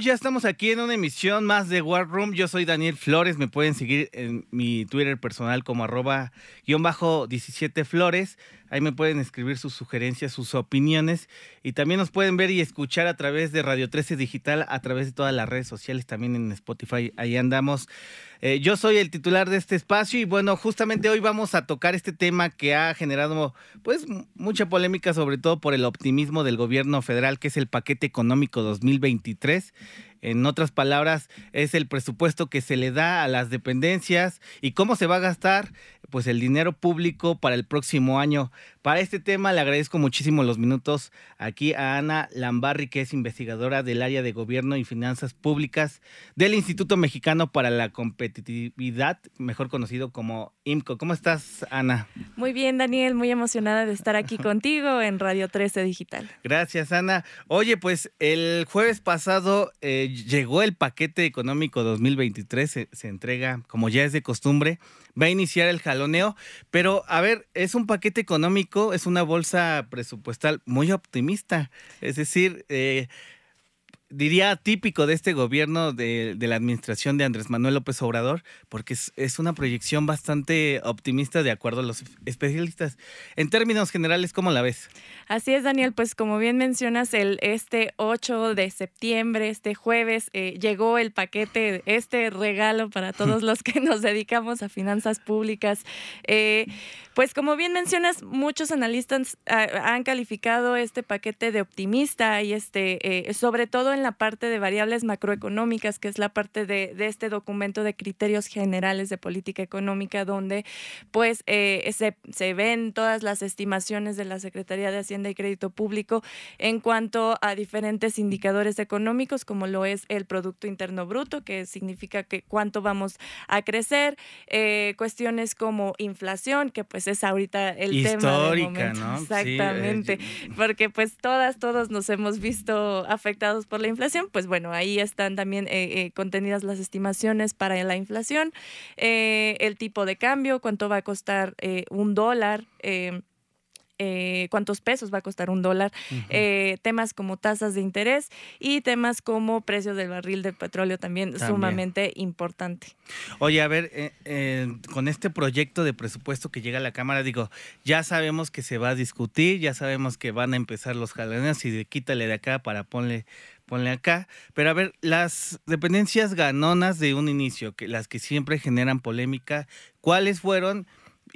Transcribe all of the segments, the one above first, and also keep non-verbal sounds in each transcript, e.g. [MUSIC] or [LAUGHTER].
Ya estamos aquí en una emisión más de War Room. Yo soy Daniel Flores. Me pueden seguir en mi Twitter personal como arroba guion bajo 17 Flores. Ahí me pueden escribir sus sugerencias, sus opiniones. Y también nos pueden ver y escuchar a través de Radio 13 Digital, a través de todas las redes sociales, también en Spotify. Ahí andamos. Eh, yo soy el titular de este espacio y bueno, justamente hoy vamos a tocar este tema que ha generado pues mucha polémica, sobre todo por el optimismo del gobierno federal, que es el paquete económico 2023. En otras palabras, es el presupuesto que se le da a las dependencias y cómo se va a gastar pues el dinero público para el próximo año. Para este tema le agradezco muchísimo los minutos aquí a Ana Lambarri, que es investigadora del área de gobierno y finanzas públicas del Instituto Mexicano para la Competitividad, mejor conocido como IMCO. ¿Cómo estás, Ana? Muy bien, Daniel, muy emocionada de estar aquí [LAUGHS] contigo en Radio 13 Digital. Gracias, Ana. Oye, pues el jueves pasado eh, llegó el paquete económico 2023, se, se entrega, como ya es de costumbre, va a iniciar el jaloneo, pero a ver, es un paquete económico, es una bolsa presupuestal muy optimista, es decir, eh, diría, típico de este gobierno de, la administración de Andrés Manuel López Obrador, porque es, una proyección bastante optimista de acuerdo a los especialistas. En términos generales, ¿cómo la ves? Así es, Daniel, pues como bien mencionas, el, este 8 de septiembre, este jueves, eh, llegó el paquete, este regalo para todos [LAUGHS] los que nos dedicamos a finanzas públicas. Eh, pues como bien mencionas, muchos analistas ah, han calificado este paquete de optimista y este, eh, sobre todo en la parte de variables macroeconómicas, que es la parte de, este documento de criterios generales de política económica, donde pues eh, se, ven todas las estimaciones de la Secretaría de Hacienda y Crédito Público en cuanto a diferentes indicadores económicos, como lo es el Producto Interno Bruto, que significa que cuánto vamos a crecer, eh, cuestiones como inflación, que pues es ahorita el tema ¿no? [LAUGHS] Exactamente, porque pues todas, todos nos hemos visto afectados por la inflación, pues bueno, ahí están también eh, eh, contenidas las estimaciones para la inflación, eh, el tipo de cambio, cuánto va a costar un dólar. Eh, cuántos pesos va a costar un dólar, eh, temas como tasas de interés y temas como precios del barril de petróleo también, sumamente importante. Oye, a ver, eh, con este proyecto de presupuesto que llega a la Cámara, digo, ya sabemos que se va a discutir, ya sabemos que van a empezar los jalones y de quítale de acá para ponle ponle acá. Pero a ver, las dependencias ganonas de un inicio, que las que siempre generan polémica, ¿cuáles fueron?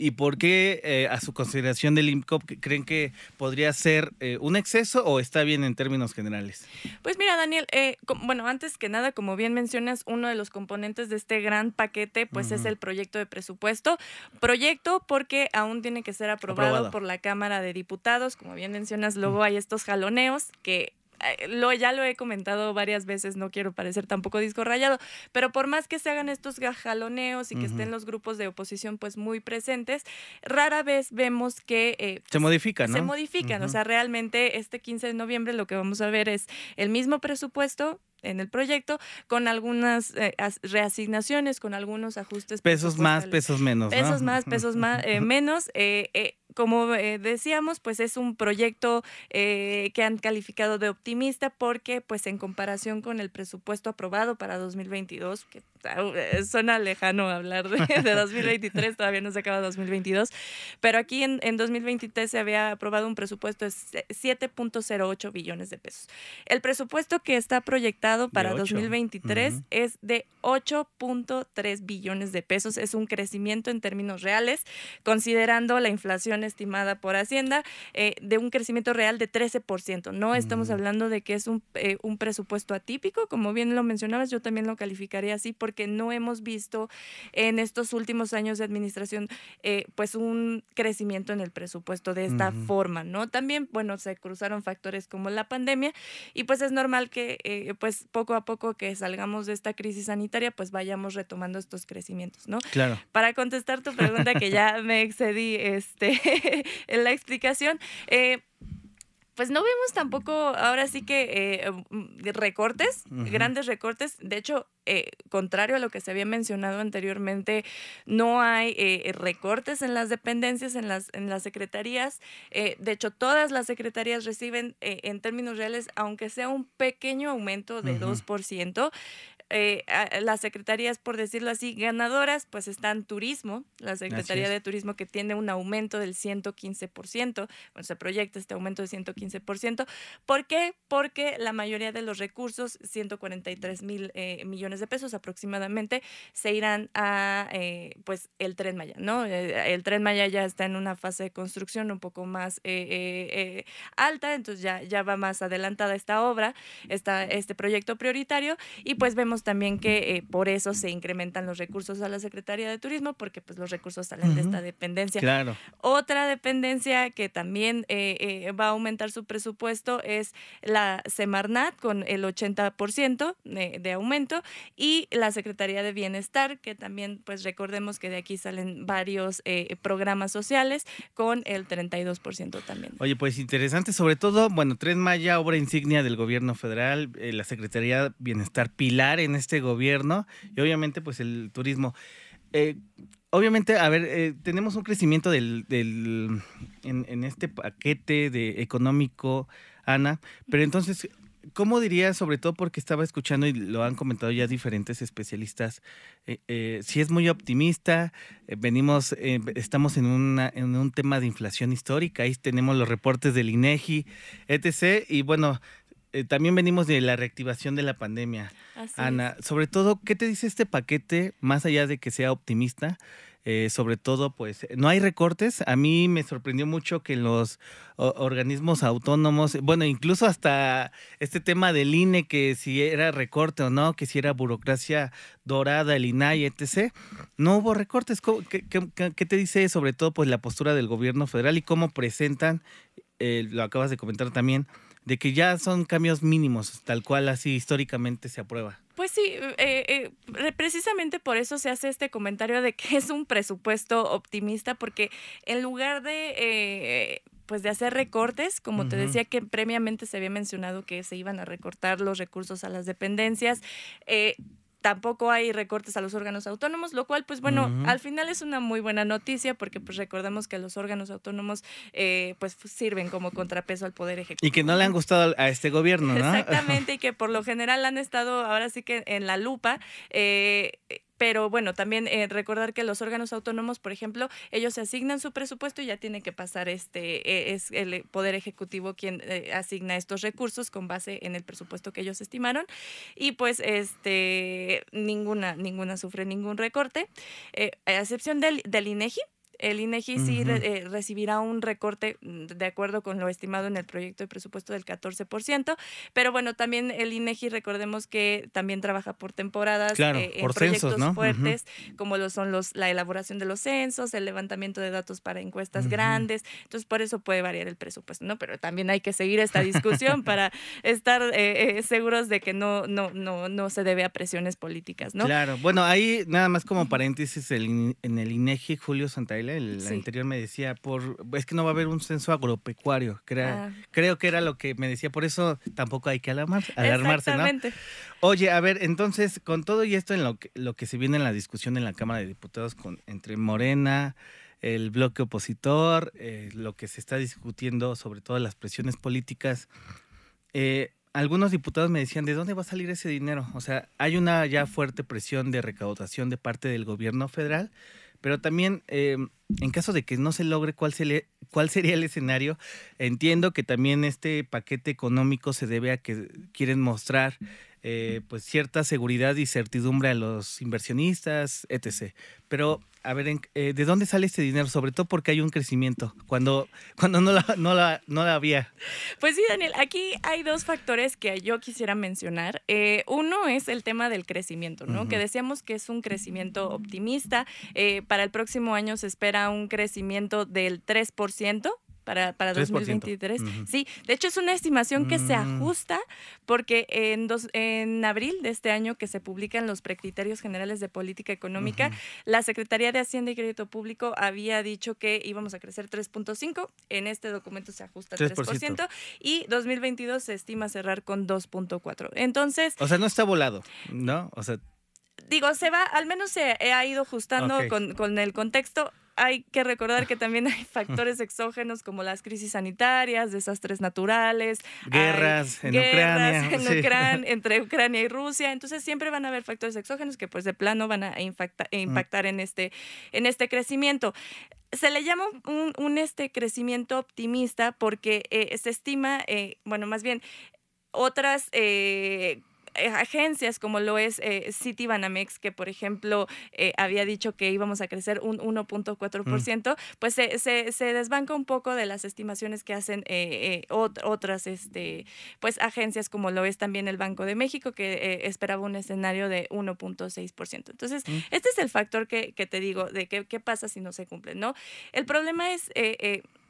¿Y por qué, eh, a su consideración del IMCOP, creen que podría ser eh, un exceso o está bien en términos generales? Pues mira, Daniel, eh, bueno, antes que nada, como bien mencionas, uno de los componentes de este gran paquete, pues es el proyecto de presupuesto. Proyecto porque aún tiene que ser aprobado, por la Cámara de Diputados. Como bien mencionas, luego hay estos jaloneos que lo, ya lo he comentado varias veces, no quiero parecer tampoco disco rayado, pero por más que se hagan estos jaloneos y que estén los grupos de oposición pues muy presentes, rara vez vemos que... Eh, se modifican, Se modifican, o sea, realmente este 15 de noviembre lo que vamos a ver es el mismo presupuesto, en el proyecto, con algunas eh, reasignaciones, con algunos ajustes. Pesos más, pesos menos. Pesos más, [LAUGHS] pesos más, menos. Eh, como eh, decíamos, pues es un proyecto eh, que han calificado de optimista porque, pues en comparación con el presupuesto aprobado para 2022, que eh, suena lejano hablar de, [LAUGHS] 2023, todavía no se acaba 2022, pero aquí en, en 2023 se había aprobado un presupuesto de 7.08 billones de pesos. El presupuesto que está proyectado para 2023 es de 8.3 billones de pesos, es un crecimiento en términos reales, considerando la inflación estimada por Hacienda eh, de un crecimiento real de 13%. No estamos mm. hablando de que es un, eh, un, presupuesto atípico, como bien lo mencionabas, yo también lo calificaría así porque no hemos visto en estos últimos años de administración eh, pues un crecimiento en el presupuesto de esta forma, ¿no? También, bueno, se cruzaron factores como la pandemia y pues es normal que pues poco a poco que salgamos de esta crisis sanitaria pues vayamos retomando estos crecimientos, ¿no? Claro. Para contestar tu pregunta que ya me excedí este, [LAUGHS] en la explicación. Eh, pues no vemos tampoco ahora sí que eh, mm, recortes, grandes recortes. De hecho, eh, contrario a lo que se había mencionado anteriormente, no hay eh, recortes en las dependencias, en las, en las secretarías. de hecho, todas las secretarías reciben en términos reales, aunque sea un pequeño aumento de 2%, eh, las secretarías, por decirlo así, ganadoras, pues están turismo, la Secretaría de Turismo que tiene un aumento del 115%, bueno, se proyecta este aumento de 115%. ¿Por qué? Porque la mayoría de los recursos, 143 mil eh, millones de pesos aproximadamente, se irán a eh, pues el Tren Maya, ¿no? El Tren Maya ya está en una fase de construcción un poco más alta, entonces ya, ya va más adelantada esta obra, está este proyecto prioritario y pues vemos también que eh, por eso se incrementan los recursos a la Secretaría de Turismo, porque pues los recursos salen de esta dependencia. Claro. Otra dependencia que también eh, eh, va a aumentar su presupuesto es la Semarnat con el 80% de, de aumento y la Secretaría de Bienestar, que también pues recordemos que de aquí salen varios programas sociales con el 32% también. Oye, pues interesante, sobre todo, bueno, Tren Maya, obra insignia del gobierno federal, la Secretaría de Bienestar, pilar en este gobierno y obviamente pues el turismo. Eh, obviamente, a ver, eh, tenemos un crecimiento del, en, este paquete de económico, Ana, pero entonces, ¿cómo dirías, sobre todo porque estaba escuchando y lo han comentado ya diferentes especialistas, eh, si es muy optimista, venimos, estamos en, una, en un tema de inflación histórica, ahí tenemos los reportes del INEGI, etc. Y bueno, eh, también venimos de la reactivación de la pandemia. Ana, sobre todo, ¿qué te dice este paquete, más allá de que sea optimista? Eh, sobre todo, pues, no hay recortes. A mí me sorprendió mucho que los organismos autónomos, bueno, incluso hasta este tema del INE, que si era recorte o no, que si era burocracia dorada, el INAI, etc., no hubo recortes. ¿Qué, qué, te dice sobre todo, pues, la postura del gobierno federal y cómo presentan, eh, lo acabas de comentar también, de que ya son cambios mínimos, tal cual así históricamente se aprueba. Pues sí, eh, eh, precisamente por eso se hace este comentario de que [LAUGHS] es un presupuesto optimista, porque en lugar de... Eh, pues de hacer recortes, como te decía que previamente se había mencionado que se iban a recortar los recursos a las dependencias, tampoco hay recortes a los órganos autónomos, lo cual, pues bueno, al final es una muy buena noticia porque pues recordemos que los órganos autónomos eh, pues sirven como contrapeso al Poder Ejecutivo. Y que no le han gustado a este gobierno, ¿no? Exactamente, [LAUGHS] y que por lo general han estado ahora sí que en la lupa. Eh, pero bueno, también eh, recordar que los órganos autónomos, por ejemplo, ellos se asignan su presupuesto y ya tiene que pasar este, eh, es el Poder Ejecutivo quien eh, asigna estos recursos con base en el presupuesto que ellos estimaron. Y pues este ninguna, ninguna sufre ningún recorte, a excepción del, del INEGI, el INEGI sí eh, recibirá un recorte mm, de acuerdo con lo estimado en el proyecto de presupuesto del 14%, pero bueno, también el INEGI recordemos que también trabaja por temporadas eh, en proyectos fuertes, como lo son los la elaboración de los censos, el levantamiento de datos para encuestas grandes, entonces por eso puede variar el presupuesto, ¿no? Pero también hay que seguir esta discusión [LAUGHS] para estar eh, seguros de que no no no no se debe a presiones políticas, ¿no? Claro. Bueno, ahí nada más como paréntesis el, en el INEGI Julio Santaella el anterior me decía, por es que no va a haber un censo agropecuario, ah. creo que era lo que me decía, por eso tampoco hay que alarmar, alarmarse, ¿no? Oye, a ver, entonces, con todo y esto en lo que, lo que se viene en la discusión en la Cámara de Diputados con, entre Morena, el bloque opositor, eh, lo que se está discutiendo sobre todo las presiones políticas, eh, algunos diputados me decían, ¿de dónde va a salir ese dinero? O sea, hay una ya fuerte presión de recaudación de parte del gobierno federal, pero también eh, en caso de que no se logre cuál, se cuál sería el escenario, entiendo que también este paquete económico se debe a que quieren mostrar eh, pues cierta seguridad y certidumbre a los inversionistas, etc. Pero, a ver, eh, ¿de dónde sale este dinero? Sobre todo porque hay un crecimiento, cuando, cuando no, la, no, la, no la había. Pues sí, Daniel, aquí hay dos factores que yo quisiera mencionar. Eh, uno es el tema del crecimiento, ¿no? Que decíamos que es un crecimiento optimista. para el próximo año se espera un crecimiento del 3%, para, para 2023. Sí, de hecho es una estimación que se mm. ajusta porque en, dos, en abril de este año que se publican los precriterios generales de política económica, la Secretaría de Hacienda y Crédito Público había dicho que íbamos a crecer 3.5, en este documento se ajusta 3%, 3% y 2022 se estima cerrar con 2.4. Entonces... O sea, no está volado, ¿no? O sea digo, se va, al menos se ha ido ajustando con, con, el contexto. Hay que recordar que también hay factores [LAUGHS] exógenos como las crisis sanitarias, desastres naturales, guerras en Ucrania, [LAUGHS] entre Ucrania y Rusia. Entonces siempre van a haber factores exógenos que pues de plano van a impactar, impactar en, este, en este crecimiento. Se le llama un, un, este crecimiento optimista porque eh, se estima, eh, bueno, más bien otras eh, agencias como lo es eh, Citibanamex, que por ejemplo eh, había dicho que íbamos a crecer un 1.4%, mm. pues se, se, desbanca un poco de las estimaciones que hacen otras este, pues, agencias como lo es también el Banco de México, que esperaba un escenario de 1.6%. Entonces, mm. este es el factor que, que te digo de qué, qué pasa si no se cumple, ¿no? El problema es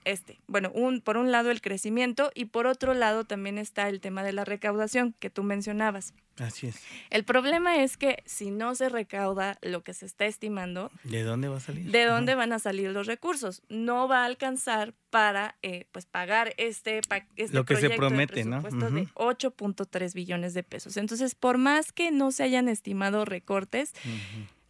este. Bueno, un, por un lado el crecimiento y por otro lado también está el tema de la recaudación que tú mencionabas. Así es. El problema es que si no se recauda lo que se está estimando, ¿de dónde va a salir? ¿De dónde van a salir los recursos? No va a alcanzar para eh, pues pagar este, este lo que se promete, de presupuesto de 8.3 billones de pesos. Entonces, por más que no se hayan estimado recortes,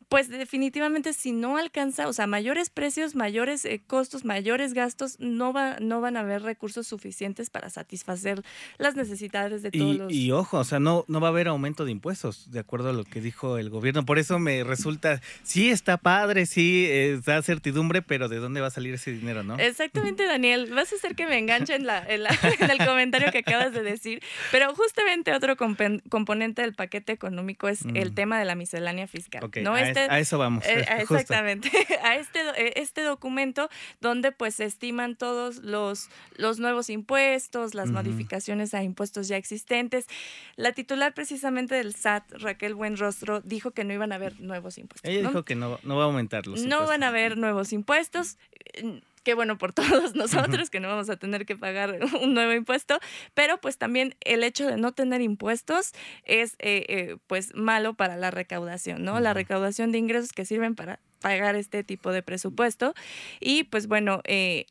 pues definitivamente si no alcanza, o sea, mayores precios, mayores eh, costos, mayores gastos, no, va, no van a haber recursos suficientes para satisfacer las necesidades de todos y, los... Y ojo, o sea, no, no va a haber aumento de impuestos, de acuerdo a lo que dijo el gobierno. Por eso me resulta, sí está padre, sí eh, da certidumbre, pero ¿de dónde va a salir ese dinero, no? Exactamente, [LAUGHS] Daniel. Vas a hacer que me enganche en, la, en, [LAUGHS] el comentario que acabas de decir. Pero justamente otro componente del paquete económico es el mm. tema de la miscelánea fiscal. ¿no? Este a eso vamos. Eh, [LAUGHS] exactamente, [LAUGHS] a este, eh, este documento donde pues se estiman todos los, los nuevos impuestos, las modificaciones a impuestos ya existentes. La titular precisamente del SAT, Raquel Buenrostro, dijo que no iban a haber nuevos impuestos. Ella dijo que no, no va a aumentar los No van a haber nuevos impuestos qué bueno por [LAUGHS] todos nosotros que no vamos a tener que pagar [LAUGHS] un nuevo impuesto, pero pues también el hecho de no tener impuestos es eh, eh, pues malo para la recaudación, ¿no? La recaudación de ingresos que sirven para pagar este tipo de presupuesto. Y pues bueno, eh,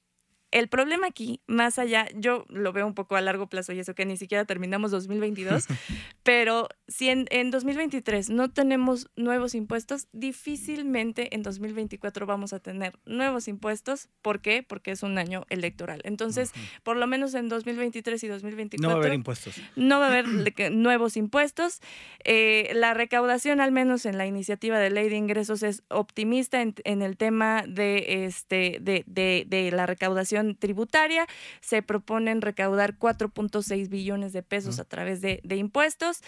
el problema aquí, más allá, yo lo veo un poco a largo plazo y eso que ni siquiera terminamos 2022, [LAUGHS] pero si en, en, 2023 no tenemos nuevos impuestos, difícilmente en 2024 vamos a tener nuevos impuestos. ¿Por qué? Porque es un año electoral. Entonces, por lo menos en 2023 y 2024... No va a haber impuestos. No va a haber nuevos impuestos. Eh, la recaudación, al menos en la iniciativa de ley de ingresos, es optimista en, en el tema de, este, de, de, de la recaudación tributaria. Se proponen recaudar 4.6 billones de pesos a través de, impuestos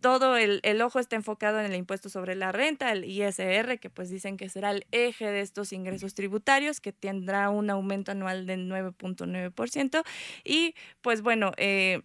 todo el, ojo está enfocado en el impuesto sobre la renta, el ISR, que pues dicen que será el eje de estos ingresos tributarios, que tendrá un aumento anual del 9.9%. Y pues bueno, eh,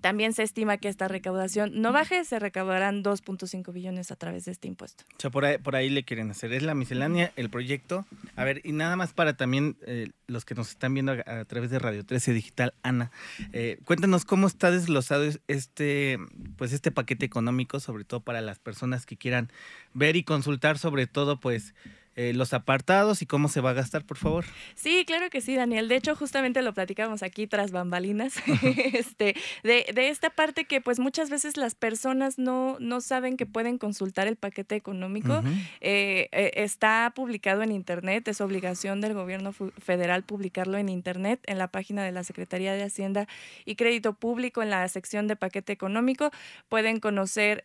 también se estima que esta recaudación no baje, se recaudarán 2.5 billones a través de este impuesto. O sea, por ahí, por ahí le quieren hacer. Es la miscelánea, el proyecto. A ver, y nada más para también eh, los que nos están viendo a, través de Radio 13 Digital, Ana, eh, cuéntanos cómo está desglosado este, pues este paquete económico, sobre todo para las personas que quieran ver y consultar sobre todo, pues, eh, los apartados y cómo se va a gastar, por favor. Sí, claro que sí, Daniel. De hecho, justamente lo platicábamos aquí tras bambalinas, [LAUGHS] este, de, esta parte que pues muchas veces las personas no, no saben que pueden consultar el paquete económico. Eh, eh, está publicado en Internet, es obligación del gobierno federal publicarlo en Internet, en la página de la Secretaría de Hacienda y Crédito Público, en la sección de paquete económico. Pueden conocer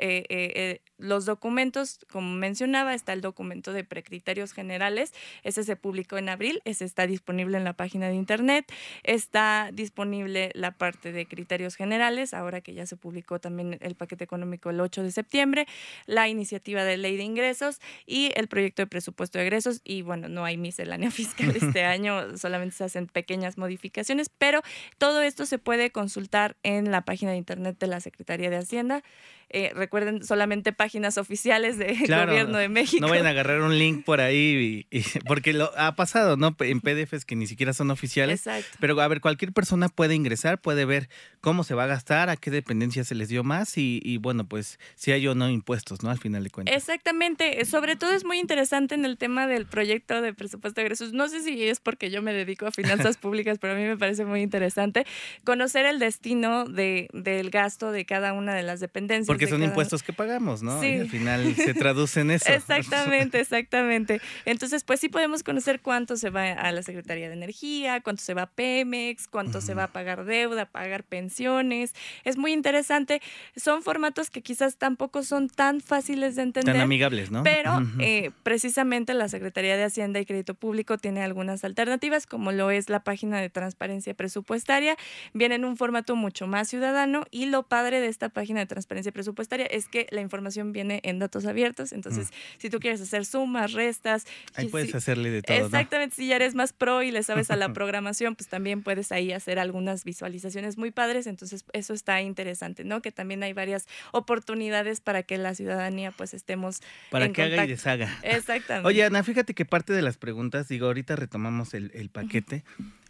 los documentos, como mencionaba, está el documento de generales, ese se publicó en abril, ese está disponible en la página de internet, está disponible la parte de criterios generales, ahora que ya se publicó también el paquete económico el 8 de septiembre, la iniciativa de ley de ingresos y el proyecto de presupuesto de egresos y bueno, no hay miscelánea [LAUGHS] fiscal este [LAUGHS] año, solamente se hacen pequeñas modificaciones, pero todo esto se puede consultar en la página de internet de la Secretaría de Hacienda eh, recuerden solamente páginas oficiales del [LAUGHS] gobierno de México. No vayan a agarrar un link por ahí, [LAUGHS] porque lo ha pasado, ¿no? En PDFs que ni siquiera son oficiales. Exacto. Pero a ver, cualquier persona puede ingresar, puede ver cómo se va a gastar, a qué dependencia se les dio más y, bueno, pues si hay o no impuestos, ¿no? Al final de cuentas. Exactamente. Sobre todo es muy interesante en el tema del proyecto de presupuesto de egresos. No sé si es porque yo me dedico a finanzas [LAUGHS] públicas, pero a mí me parece muy interesante conocer el destino de, del gasto de cada una de las dependencias. Porque son impuestos que pagamos, ¿no? Y al final se traduce en eso. [LAUGHS] [LAUGHS] Exactamente, exactamente. Entonces, pues sí podemos conocer cuánto se va a la Secretaría de Energía, cuánto se va a Pemex, cuánto se va a pagar deuda, pagar pensiones. Es muy interesante. Son formatos que quizás tampoco son tan fáciles de entender. Tan amigables, ¿no? Pero eh, precisamente la Secretaría de Hacienda y Crédito Público tiene algunas alternativas, como lo es la página de transparencia presupuestaria. Viene en un formato mucho más ciudadano y lo padre de esta página de transparencia presupuestaria presupuestaria es que la información viene en datos abiertos. Entonces, mm. si tú quieres hacer sumas, restas. Ahí puedes hacerle de todo. Exactamente. Si ya eres más pro y le sabes a la [LAUGHS] programación, pues también puedes ahí hacer algunas visualizaciones muy padres. Entonces, eso está interesante, ¿no? Que también hay varias oportunidades para que la ciudadanía, pues estemos. Para que haga y deshaga. Exactamente. Oye, Ana, fíjate que parte de las preguntas, digo, ahorita retomamos el, el paquete.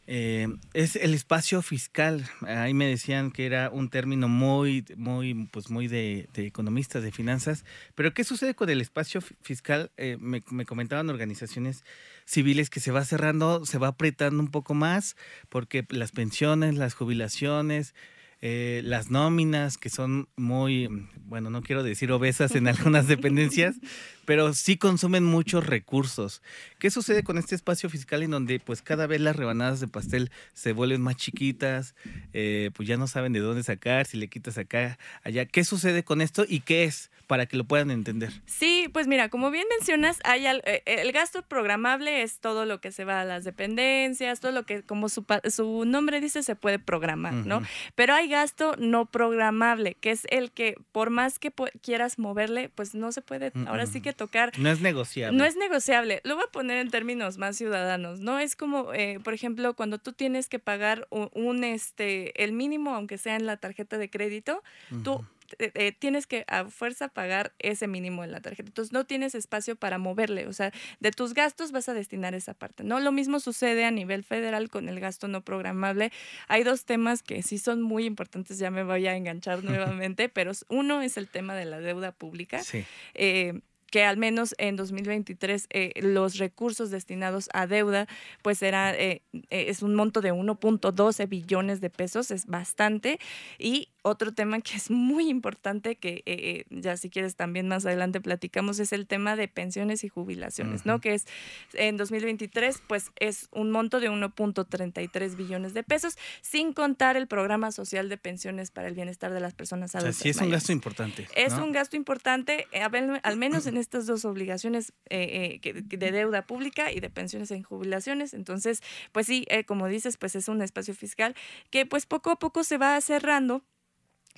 Eh, es el espacio fiscal. Ahí me decían que era un término muy, muy, pues muy de, economistas, de finanzas. Pero ¿qué sucede con el espacio fiscal? Eh, me, me, comentaban organizaciones civiles que se va cerrando, se va apretando un poco más, porque las pensiones, las jubilaciones, eh, las nóminas que son muy, bueno, no quiero decir obesas en algunas dependencias, [LAUGHS] pero sí consumen muchos recursos. ¿Qué sucede con este espacio fiscal en donde pues cada vez las rebanadas de pastel se vuelven más chiquitas, eh, pues ya no saben de dónde sacar, si le quitas acá, allá? ¿Qué sucede con esto y qué es? para que lo puedan entender. Sí, pues mira, como bien mencionas, hay eh, el gasto programable es todo lo que se va a las dependencias, todo lo que, como su, su nombre dice, se puede programar, ¿no? Pero hay gasto no programable, que es el que por más que quieras moverle, pues no se puede, ahora sí que tocar. No es negociable. No es negociable. Lo voy a poner en términos más ciudadanos, ¿no? Es como, eh, por ejemplo, cuando tú tienes que pagar un, este, el mínimo, aunque sea en la tarjeta de crédito, tú eh, eh, tienes que a fuerza pagar ese mínimo en la tarjeta. Entonces no tienes espacio para moverle, o sea, de tus gastos vas a destinar esa parte, ¿no? Lo mismo sucede a nivel federal con el gasto no programable. Hay dos temas que sí son muy importantes, ya me voy a enganchar [LAUGHS] nuevamente, pero uno es el tema de la deuda pública. Sí. Eh, que al menos en 2023 los recursos destinados a deuda, pues era, es un monto de 1.12 billones de pesos, es bastante, y otro tema que es muy importante, que eh, eh, ya si quieres también más adelante platicamos, es el tema de pensiones y jubilaciones, ¿no? Que es en 2023, pues es un monto de 1.33 billones de pesos, sin contar el programa social de pensiones para el bienestar de las personas adultas. O sí, es un gasto importante. Es un gasto importante, eh, al menos en [CLEARS THROAT] estas dos obligaciones de deuda pública y de pensiones en jubilaciones. Entonces, pues sí, como dices, pues es un espacio fiscal que pues poco a poco se va cerrando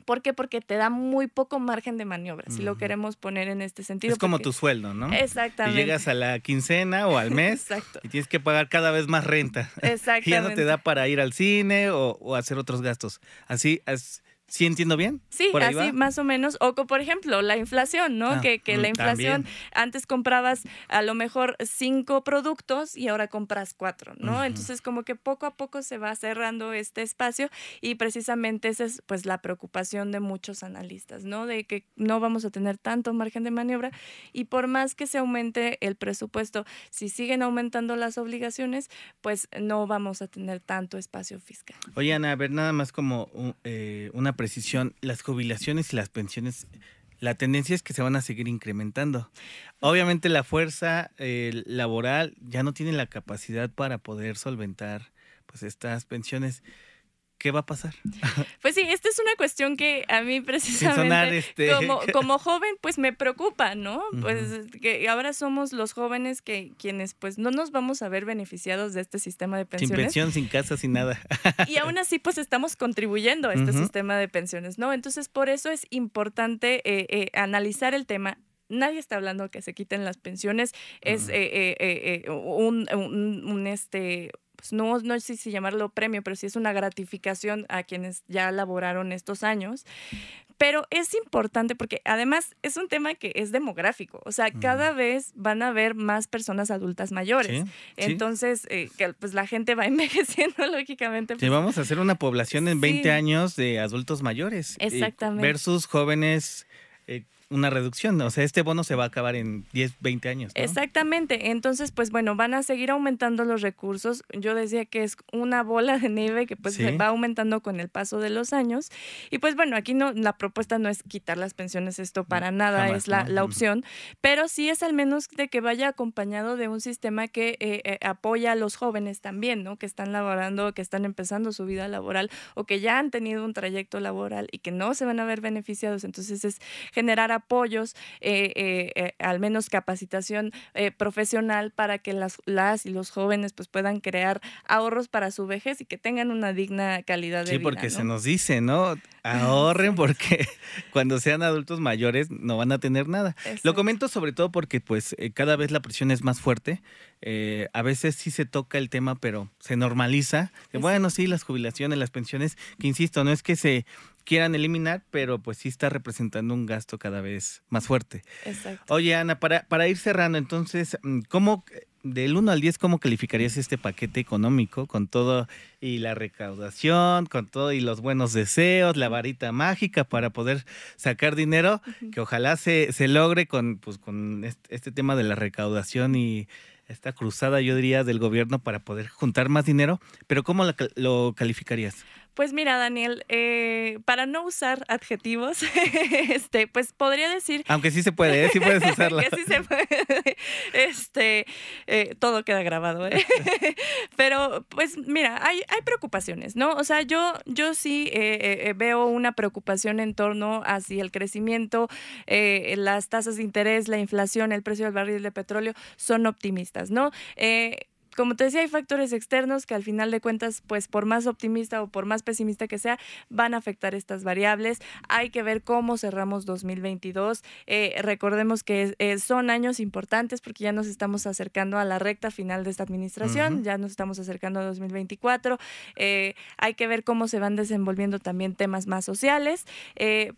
¿Por qué? Porque te da muy poco margen de maniobra, si lo queremos poner en este sentido. Es como tu sueldo, ¿no? Exactamente. Y llegas a la quincena o al mes y tienes que pagar cada vez más renta. Exactamente. [LAUGHS] y ya no te da para ir al cine o, o hacer otros gastos. Así es ¿Sí entiendo bien? Sí, así más o menos. O por ejemplo, la inflación, ¿no? Ah, que, que la mm, inflación, antes comprabas a lo mejor cinco productos y ahora compras cuatro, ¿no? Entonces como que poco a poco se va cerrando este espacio y precisamente esa es pues la preocupación de muchos analistas, ¿no? De que no vamos a tener tanto margen de maniobra y por más que se aumente el presupuesto, si siguen aumentando las obligaciones, pues no vamos a tener tanto espacio fiscal. Oye, Ana, a ver, nada más como eh, una precisión, las jubilaciones y las pensiones, la tendencia es que se van a seguir incrementando. Obviamente la fuerza laboral ya no tiene la capacidad para poder solventar pues estas pensiones. ¿Qué va a pasar? [LAUGHS] Pues sí, esta es una cuestión que a mí precisamente este... [LAUGHS] como, joven pues me preocupa, ¿no? Pues que ahora somos los jóvenes que quienes pues no nos vamos a ver beneficiados de este sistema de pensiones. Sin pensión, sin casa, sin nada. Y aún así pues estamos contribuyendo a este sistema de pensiones, ¿no? Entonces por eso es importante eh, eh, analizar el tema nadie está hablando que se quiten las pensiones, es eh, un, un, este, pues no, no sé si llamarlo premio, pero sí es una gratificación a quienes ya laboraron estos años. Pero es importante porque además es un tema que es demográfico, o sea, cada vez van a haber más personas adultas mayores. Entonces, eh, que, pues la gente va [LAUGHS] envejeciendo, lógicamente. Pues, vamos a hacer una población en 20 años de adultos mayores. Exactamente. Versus jóvenes eh, una reducción. O sea, este bono se va a acabar en 10, 20 años. Exactamente. Entonces, pues bueno, van a seguir aumentando los recursos. Yo decía que es una bola de nieve que pues va aumentando con el paso de los años. Y pues bueno, aquí no, la propuesta no es quitar las pensiones, esto para nada es la, la, opción, pero sí es al menos de que vaya acompañado de un sistema que eh, eh, apoya a los jóvenes también, ¿no? Que están laborando, que están empezando su vida laboral o que ya han tenido un trayecto laboral y que no se van a ver beneficiados. Entonces es generar apoyos, eh, eh, eh, al menos capacitación profesional para que las, las y los jóvenes pues puedan crear ahorros para su vejez y que tengan una digna calidad de vida. Sí, porque se nos dice, ¿no? [LAUGHS] Ahorren porque [LAUGHS] cuando sean adultos mayores no van a tener nada. Lo comento sobre todo porque pues cada vez la presión es más fuerte. a veces sí se toca el tema, pero se normaliza. Bueno, sí, las jubilaciones, las pensiones, que insisto, no es que se quieran eliminar, pero pues sí está representando un gasto cada vez más fuerte. Exacto. Oye, Ana, para, para ir cerrando, entonces, mm, ¿cómo, del 1 al 10, cómo calificarías este paquete económico con todo y la recaudación, con todo y los buenos deseos, la varita mágica para poder sacar dinero, que ojalá se, se logre con, pues, con este tema de la recaudación y esta cruzada, yo diría, del gobierno para poder juntar más dinero, pero ¿cómo lo calificarías? Pues mira, Daniel, eh, para no usar adjetivos, [LAUGHS] este, pues podría decir. Aunque sí se puede, ¿eh? sí puedes [LAUGHS] usarla. que sí se puede. [LAUGHS] Este, eh, todo queda grabado, ¿eh? Pero, pues mira, hay, hay preocupaciones, ¿no? O sea, yo, yo sí veo una preocupación en torno hacia el crecimiento, las tasas de interés, la inflación, el precio del barril de petróleo son optimistas, ¿no? Como te decía, hay factores externos que al final de cuentas, pues por más optimista o por más pesimista que sea, van a afectar estas variables. Hay que ver cómo cerramos 2022. Eh, recordemos que eh, son años importantes porque ya nos estamos acercando a la recta final de esta administración, ya nos estamos acercando a 2024. Eh, hay que ver cómo se van desenvolviendo también temas más sociales,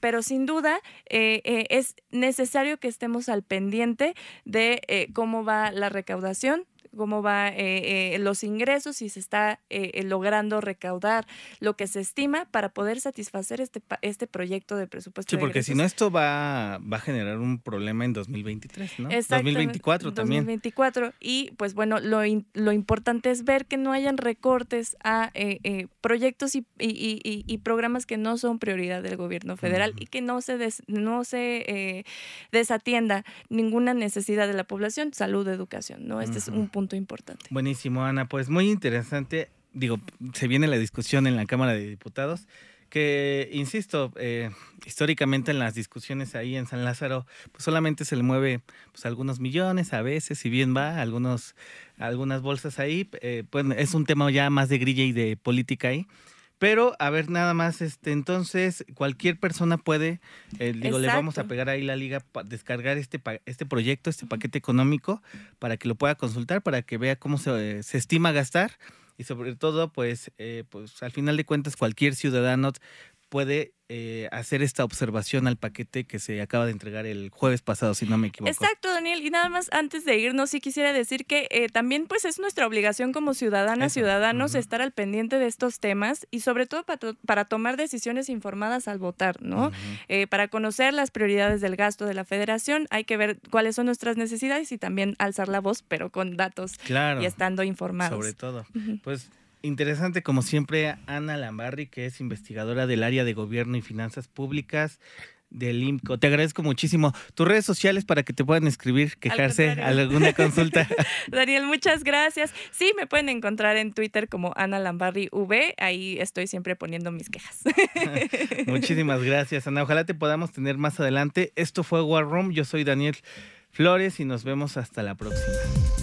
pero sin duda es necesario que estemos al pendiente de cómo va la recaudación cómo va eh, eh, los ingresos y se está eh, logrando recaudar lo que se estima para poder satisfacer este, este proyecto de presupuesto. Sí, porque si no esto va, va a generar un problema en 2023, ¿no? 2024 también. 2024 y pues bueno, lo, lo importante es ver que no hayan recortes a proyectos y, y, y, programas que no son prioridad del gobierno federal y que no se, no se desatienda ninguna necesidad de la población, salud, educación, ¿no? Este es un punto Buenísimo, Ana. Pues muy interesante. Digo, se viene la discusión en la Cámara de Diputados que, insisto, eh, históricamente en las discusiones ahí en San Lázaro, pues solamente se le mueve pues algunos millones a veces, si bien va, algunos, algunas bolsas ahí, pues es un tema ya más de grilla y de política ahí. Pero, a ver, nada más, este, entonces, cualquier persona puede, eh, digo, le vamos a pegar ahí la liga, para descargar este, este proyecto, este paquete económico, para que lo pueda consultar, para que vea cómo se, se estima gastar y sobre todo, pues, eh, pues al final de cuentas, cualquier ciudadano puede eh, hacer esta observación al paquete que se acaba de entregar el jueves pasado, si no me equivoco. Exacto, Daniel. Y nada más antes de irnos, sí quisiera decir que eh, también pues es nuestra obligación como ciudadanas, ciudadanos, estar al pendiente de estos temas y sobre todo para, tomar decisiones informadas al votar, ¿no? Eh, para conocer las prioridades del gasto de la federación, hay que ver cuáles son nuestras necesidades y también alzar la voz, pero con datos y estando informados. Sobre todo. Pues interesante, como siempre, Ana Lambarri, que es investigadora del área de gobierno y finanzas públicas del IMCO. Te agradezco muchísimo. Tus redes sociales para que te puedan escribir, quejarse, alguna consulta. [LAUGHS] Daniel, muchas gracias. Sí, me pueden encontrar en Twitter como Ana Lambarri V. Ahí estoy siempre poniendo mis quejas. [LAUGHS] Muchísimas gracias, Ana. Ojalá te podamos tener más adelante. Esto fue War Room. Yo soy Daniel Flores y nos vemos hasta la próxima.